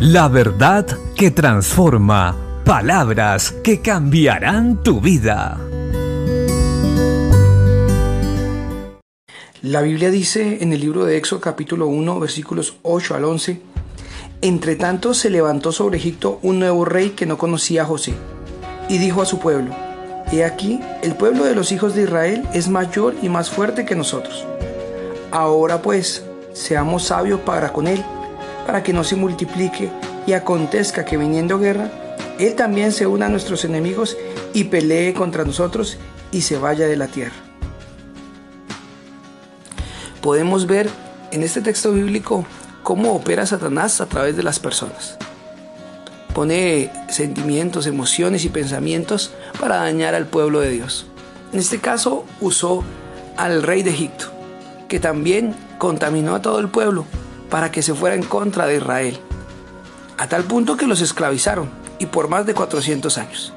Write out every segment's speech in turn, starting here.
La verdad que transforma. Palabras que cambiarán tu vida. La Biblia dice en el libro de Éxodo capítulo 1 versículos 8 al 11, Entre tanto se levantó sobre Egipto un nuevo rey que no conocía a José, y dijo a su pueblo, He aquí, el pueblo de los hijos de Israel es mayor y más fuerte que nosotros. Ahora pues, seamos sabios para con él, para que no se multiplique y acontezca que viniendo guerra, él también se una a nuestros enemigos y pelee contra nosotros y se vaya de la tierra. Podemos ver en este texto bíblico cómo opera Satanás a través de las personas. Pone sentimientos, emociones y pensamientos para dañar al pueblo de Dios. En este caso usó al rey de Egipto, que también contaminó a todo el pueblo para que se fuera en contra de Israel, a tal punto que los esclavizaron y por más de 400 años.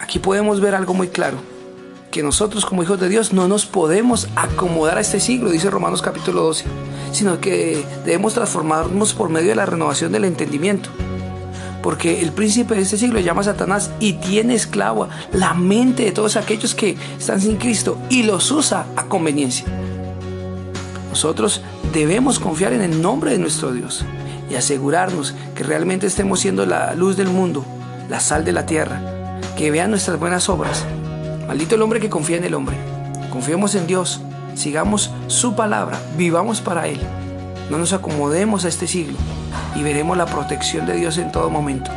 Aquí podemos ver algo muy claro, que nosotros como hijos de Dios no nos podemos acomodar a este siglo, dice Romanos capítulo 12, sino que debemos transformarnos por medio de la renovación del entendimiento. Porque el príncipe de este siglo llama Satanás y tiene esclavo la mente de todos aquellos que están sin Cristo y los usa a conveniencia. Nosotros debemos confiar en el nombre de nuestro Dios y asegurarnos que realmente estemos siendo la luz del mundo, la sal de la tierra, que vean nuestras buenas obras. Maldito el hombre que confía en el hombre. Confiemos en Dios, sigamos su palabra, vivamos para Él. No nos acomodemos a este siglo y veremos la protección de Dios en todo momento.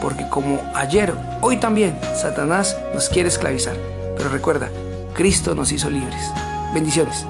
Porque como ayer, hoy también, Satanás nos quiere esclavizar. Pero recuerda, Cristo nos hizo libres. Bendiciones.